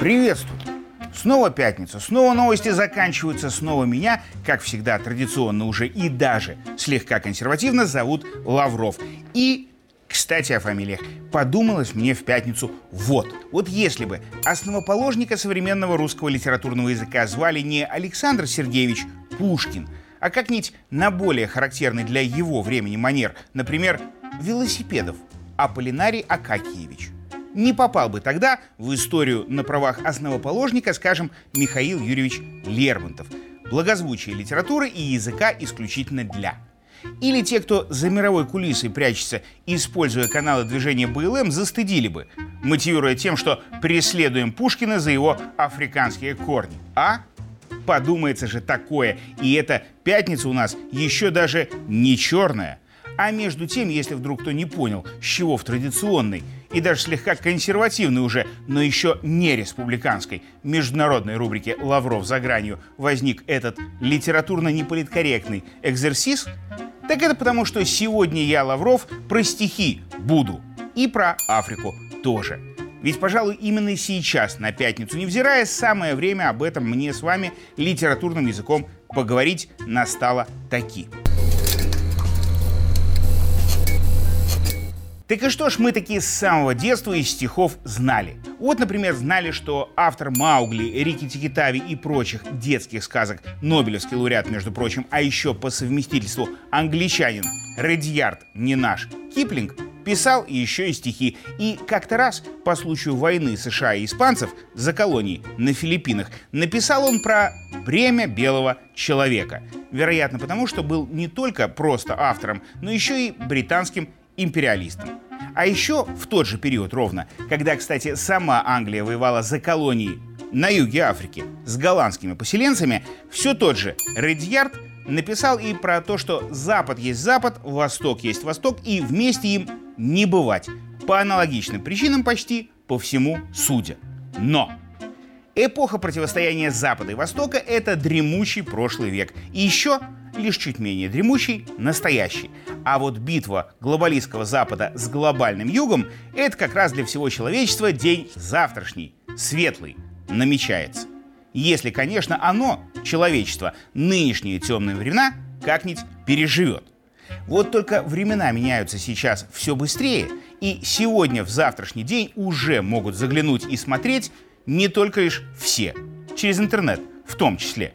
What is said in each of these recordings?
Приветствую! Снова пятница, снова новости заканчиваются, снова меня, как всегда, традиционно уже и даже слегка консервативно зовут Лавров. И кстати, о фамилиях. Подумалось мне в пятницу вот. Вот если бы основоположника современного русского литературного языка звали не Александр Сергеевич Пушкин, а как-нибудь на более характерный для его времени манер, например, велосипедов, Аполлинарий Акакиевич. Не попал бы тогда в историю на правах основоположника, скажем, Михаил Юрьевич Лермонтов. Благозвучие литературы и языка исключительно для. Или те, кто за мировой кулисой прячется, используя каналы движения БЛМ, застыдили бы, мотивируя тем, что преследуем Пушкина за его африканские корни. А? Подумается же такое. И эта пятница у нас еще даже не черная. А между тем, если вдруг кто не понял, с чего в традиционной и даже слегка консервативной уже, но еще не республиканской международной рубрике «Лавров за гранью» возник этот литературно-неполиткорректный экзерсис, так это потому, что сегодня я, Лавров, про стихи буду. И про Африку тоже. Ведь, пожалуй, именно сейчас, на пятницу, невзирая, самое время об этом мне с вами литературным языком поговорить настало таки. Так и что ж мы такие с самого детства из стихов знали? Вот, например, знали, что автор Маугли, Рики Тикитави и прочих детских сказок, Нобелевский лауреат, между прочим, а еще по совместительству англичанин Редьярд, не наш, Киплинг, писал еще и стихи. И как-то раз, по случаю войны США и испанцев за колонии на Филиппинах, написал он про бремя белого человека. Вероятно, потому что был не только просто автором, но еще и британским империалистам. А еще в тот же период ровно, когда, кстати, сама Англия воевала за колонии на юге Африки с голландскими поселенцами, все тот же Редьярд написал и про то, что Запад есть Запад, Восток есть Восток, и вместе им не бывать. По аналогичным причинам почти по всему судя. Но эпоха противостояния Запада и Востока — это дремучий прошлый век. И еще лишь чуть менее дремучий настоящий. А вот битва глобалистского Запада с глобальным Югом — это как раз для всего человечества день завтрашний, светлый, намечается. Если, конечно, оно, человечество, нынешние темные времена как-нибудь переживет. Вот только времена меняются сейчас все быстрее, и сегодня в завтрашний день уже могут заглянуть и смотреть не только лишь все, через интернет в том числе.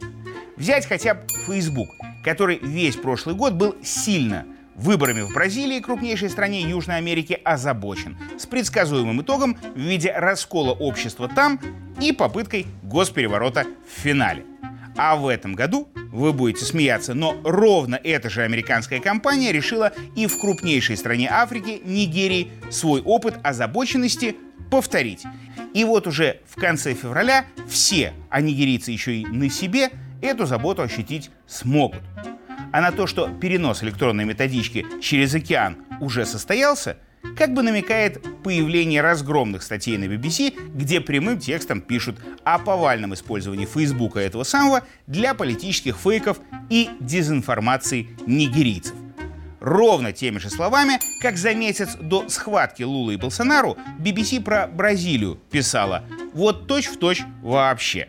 Взять хотя бы Facebook, который весь прошлый год был сильно выборами в Бразилии, крупнейшей стране Южной Америки, озабочен, с предсказуемым итогом в виде раскола общества там и попыткой госпереворота в финале. А в этом году, вы будете смеяться, но ровно эта же американская компания решила и в крупнейшей стране Африки, Нигерии, свой опыт озабоченности повторить. И вот уже в конце февраля все, а нигерийцы еще и на себе, эту заботу ощутить смогут. А на то, что перенос электронной методички через океан уже состоялся, как бы намекает появление разгромных статей на BBC, где прямым текстом пишут о повальном использовании Фейсбука этого самого для политических фейков и дезинформации нигерийцев. Ровно теми же словами, как за месяц до схватки Лулы и Болсонару BBC про Бразилию писала «Вот точь-в-точь точь вообще».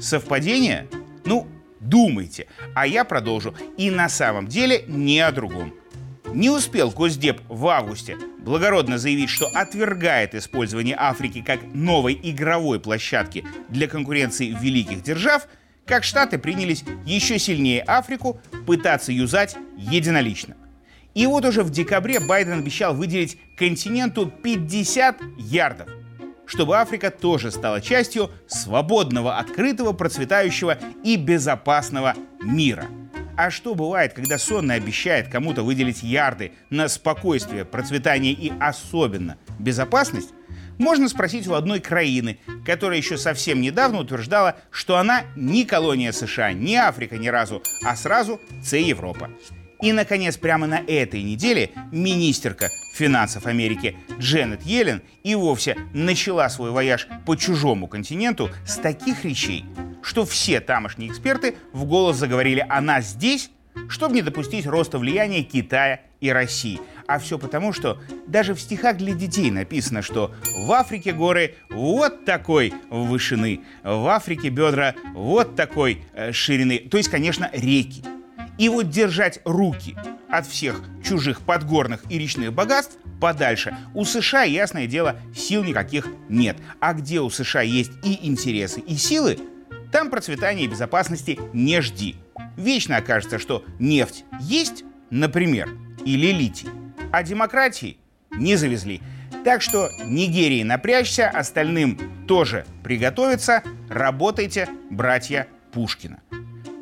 Совпадение? Ну, думайте. А я продолжу. И на самом деле не о другом. Не успел Госдеп в августе благородно заявить, что отвергает использование Африки как новой игровой площадки для конкуренции великих держав, как Штаты принялись еще сильнее Африку пытаться юзать единолично. И вот уже в декабре Байден обещал выделить континенту 50 ярдов чтобы Африка тоже стала частью свободного, открытого, процветающего и безопасного мира. А что бывает, когда сонный обещает кому-то выделить ярды на спокойствие, процветание и особенно безопасность? Можно спросить у одной краины, которая еще совсем недавно утверждала, что она не колония США, не Африка ни разу, а сразу це Європа. И, наконец, прямо на этой неделе министерка финансов Америки Джанет Йеллен и вовсе начала свой вояж по чужому континенту с таких речей, что все тамошние эксперты в голос заговорили «она здесь», чтобы не допустить роста влияния Китая и России. А все потому, что даже в стихах для детей написано, что в Африке горы вот такой вышины, в Африке бедра вот такой э, ширины. То есть, конечно, реки. И вот держать руки от всех чужих подгорных и речных богатств подальше. У США, ясное дело, сил никаких нет. А где у США есть и интересы, и силы, там процветания и безопасности не жди. Вечно окажется, что нефть есть, например, или литий, а демократии не завезли. Так что Нигерии напрячься, остальным тоже приготовиться. Работайте, братья Пушкина.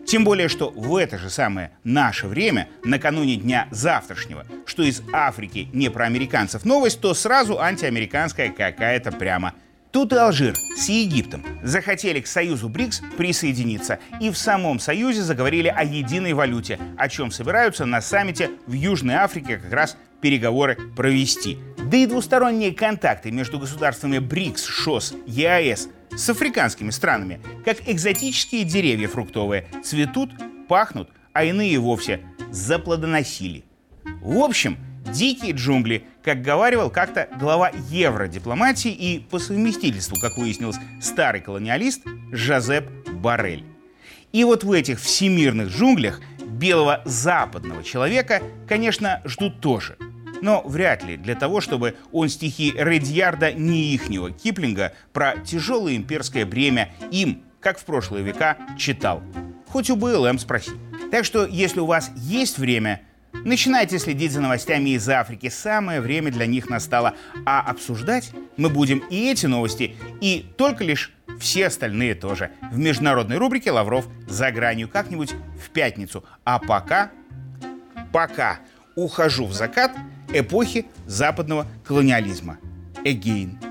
Тем более, что в это же самое наше время, накануне дня завтрашнего, что из Африки не про американцев новость, то сразу антиамериканская какая-то прямо. Тут и Алжир с Египтом захотели к союзу БРИКС присоединиться и в самом союзе заговорили о единой валюте, о чем собираются на саммите в Южной Африке как раз переговоры провести. Да и двусторонние контакты между государствами БРИКС, ШОС, ЕАЭС с африканскими странами, как экзотические деревья фруктовые, цветут, пахнут, а иные вовсе заплодоносили. В общем, дикие джунгли, как говаривал как-то глава евродипломатии и по совместительству, как выяснилось, старый колониалист Жозеп Барель. И вот в этих всемирных джунглях белого западного человека, конечно, ждут тоже – но вряд ли для того, чтобы он стихи Редьярда не ихнего Киплинга про тяжелое имперское бремя им, как в прошлые века, читал. Хоть у БЛМ спроси. Так что, если у вас есть время, начинайте следить за новостями из Африки. Самое время для них настало. А обсуждать мы будем и эти новости, и только лишь все остальные тоже. В международной рубрике «Лавров за гранью» как-нибудь в пятницу. А пока, пока ухожу в закат – эпохи западного колониализма. Again.